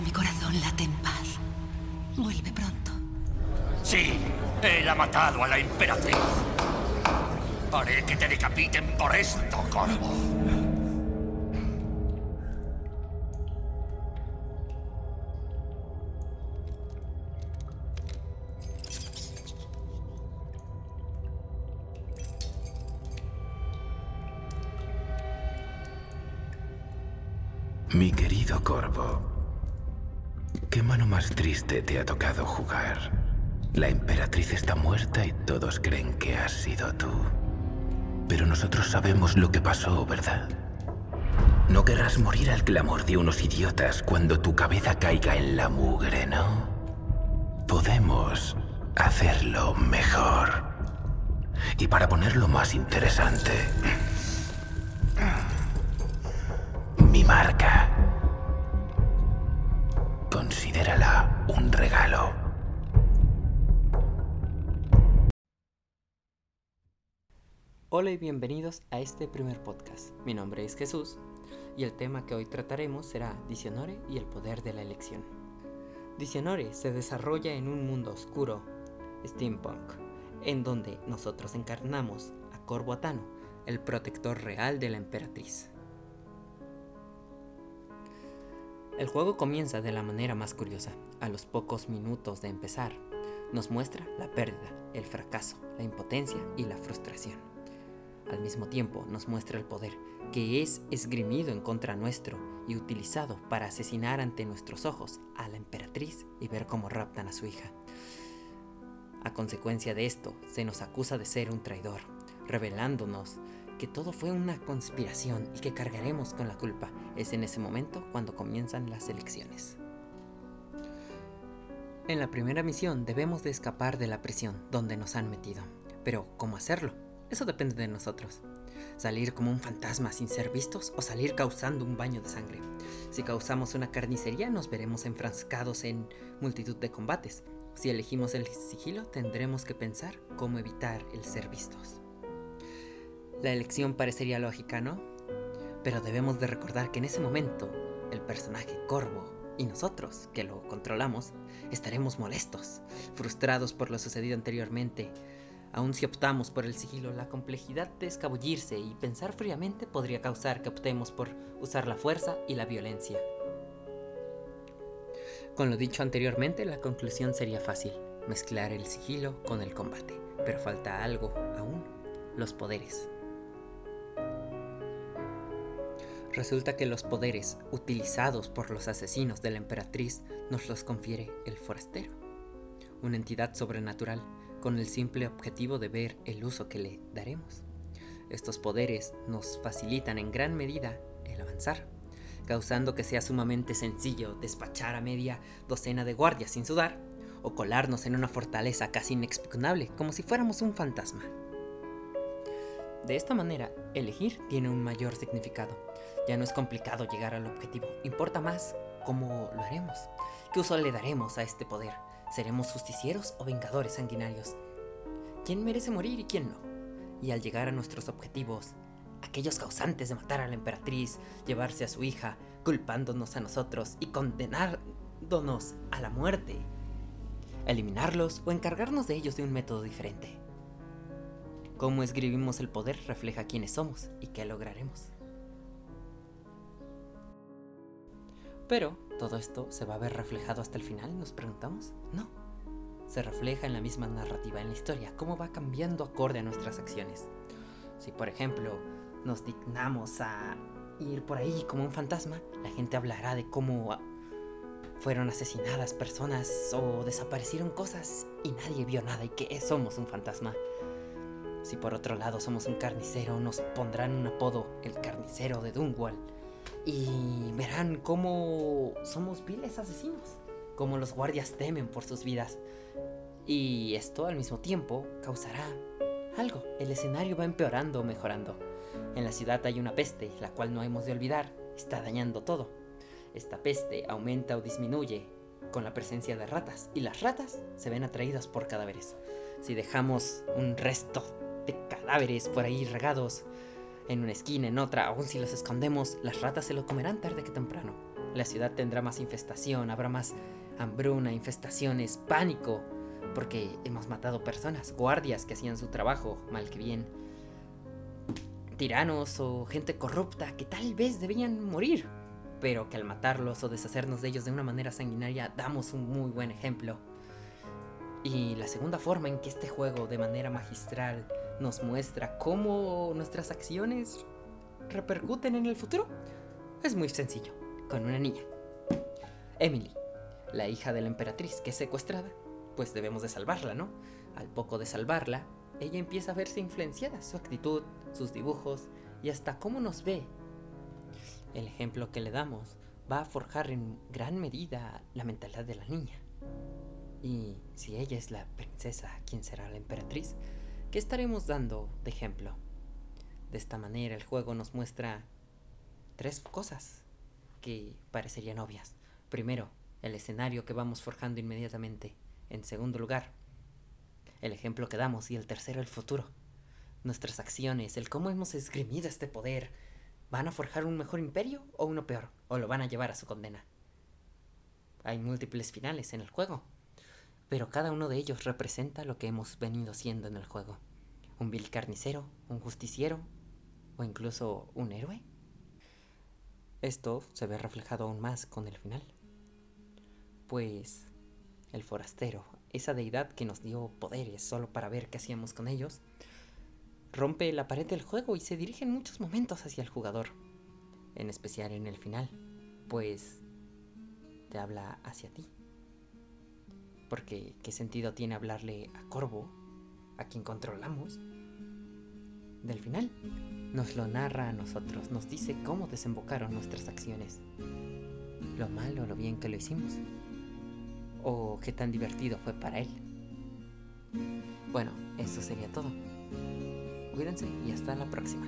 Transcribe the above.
Ahora mi corazón late en paz. Vuelve pronto. Sí, él ha matado a la emperatriz. Haré que te decapiten por esto, Corvo. Mi querido Corvo, ¿qué mano más triste te ha tocado jugar? La emperatriz está muerta y todos creen que has sido tú. Pero nosotros sabemos lo que pasó, ¿verdad? No querrás morir al clamor de unos idiotas cuando tu cabeza caiga en la mugre, ¿no? Podemos hacerlo mejor. Y para ponerlo más interesante, mi marca. Hola y bienvenidos a este primer podcast. Mi nombre es Jesús y el tema que hoy trataremos será Diccionore y el poder de la elección. Diccionore se desarrolla en un mundo oscuro, steampunk, en donde nosotros encarnamos a Corvo Atano, el protector real de la emperatriz. El juego comienza de la manera más curiosa. A los pocos minutos de empezar, nos muestra la pérdida, el fracaso, la impotencia y la frustración. Al mismo tiempo nos muestra el poder que es esgrimido en contra nuestro y utilizado para asesinar ante nuestros ojos a la emperatriz y ver cómo raptan a su hija. A consecuencia de esto, se nos acusa de ser un traidor, revelándonos que todo fue una conspiración y que cargaremos con la culpa. Es en ese momento cuando comienzan las elecciones. En la primera misión debemos de escapar de la prisión donde nos han metido. Pero, ¿cómo hacerlo? Eso depende de nosotros. Salir como un fantasma sin ser vistos o salir causando un baño de sangre. Si causamos una carnicería nos veremos enfrascados en multitud de combates. Si elegimos el sigilo tendremos que pensar cómo evitar el ser vistos. La elección parecería lógica, ¿no? Pero debemos de recordar que en ese momento el personaje Corvo y nosotros, que lo controlamos, estaremos molestos, frustrados por lo sucedido anteriormente. Aun si optamos por el sigilo, la complejidad de escabullirse y pensar fríamente podría causar que optemos por usar la fuerza y la violencia. Con lo dicho anteriormente, la conclusión sería fácil, mezclar el sigilo con el combate. Pero falta algo aún, los poderes. Resulta que los poderes utilizados por los asesinos de la emperatriz nos los confiere el forastero, una entidad sobrenatural con el simple objetivo de ver el uso que le daremos. Estos poderes nos facilitan en gran medida el avanzar, causando que sea sumamente sencillo despachar a media docena de guardias sin sudar o colarnos en una fortaleza casi inexpugnable como si fuéramos un fantasma. De esta manera, elegir tiene un mayor significado. Ya no es complicado llegar al objetivo, importa más cómo lo haremos, qué uso le daremos a este poder. ¿Seremos justicieros o vengadores sanguinarios? ¿Quién merece morir y quién no? Y al llegar a nuestros objetivos, aquellos causantes de matar a la emperatriz, llevarse a su hija, culpándonos a nosotros y condenándonos a la muerte, eliminarlos o encargarnos de ellos de un método diferente. Cómo escribimos el poder refleja quiénes somos y qué lograremos. Pero, ¿todo esto se va a ver reflejado hasta el final? Nos preguntamos. No. Se refleja en la misma narrativa en la historia, cómo va cambiando acorde a nuestras acciones. Si, por ejemplo, nos dignamos a ir por ahí como un fantasma, la gente hablará de cómo fueron asesinadas personas o desaparecieron cosas y nadie vio nada y que somos un fantasma. Si por otro lado somos un carnicero, nos pondrán un apodo, el carnicero de Dunwall. Y verán cómo somos viles asesinos, cómo los guardias temen por sus vidas. Y esto al mismo tiempo causará algo. El escenario va empeorando o mejorando. En la ciudad hay una peste, la cual no hemos de olvidar, está dañando todo. Esta peste aumenta o disminuye con la presencia de ratas, y las ratas se ven atraídas por cadáveres. Si dejamos un resto de cadáveres por ahí regados en una esquina, en otra, aun si los escondemos, las ratas se lo comerán tarde que temprano. La ciudad tendrá más infestación, habrá más hambruna, infestaciones, pánico, porque hemos matado personas, guardias que hacían su trabajo, mal que bien, tiranos o gente corrupta que tal vez debían morir, pero que al matarlos o deshacernos de ellos de una manera sanguinaria damos un muy buen ejemplo. Y la segunda forma en que este juego de manera magistral nos muestra cómo nuestras acciones repercuten en el futuro es muy sencillo, con una niña. Emily, la hija de la emperatriz que es secuestrada, pues debemos de salvarla, ¿no? Al poco de salvarla, ella empieza a verse influenciada, su actitud, sus dibujos y hasta cómo nos ve. El ejemplo que le damos va a forjar en gran medida la mentalidad de la niña. Y si ella es la princesa, ¿quién será la emperatriz? ¿Qué estaremos dando de ejemplo? De esta manera el juego nos muestra tres cosas que parecerían obvias. Primero, el escenario que vamos forjando inmediatamente. En segundo lugar, el ejemplo que damos. Y el tercero, el futuro. Nuestras acciones, el cómo hemos esgrimido este poder, ¿van a forjar un mejor imperio o uno peor? ¿O lo van a llevar a su condena? Hay múltiples finales en el juego pero cada uno de ellos representa lo que hemos venido siendo en el juego. Un vil carnicero, un justiciero o incluso un héroe. Esto se ve reflejado aún más con el final. Pues el forastero, esa deidad que nos dio poderes solo para ver qué hacíamos con ellos, rompe la pared del juego y se dirige en muchos momentos hacia el jugador, en especial en el final, pues te habla hacia ti. Porque ¿qué sentido tiene hablarle a Corvo, a quien controlamos? Del final, nos lo narra a nosotros, nos dice cómo desembocaron nuestras acciones. Lo malo o lo bien que lo hicimos. O qué tan divertido fue para él. Bueno, eso sería todo. Cuídense y hasta la próxima.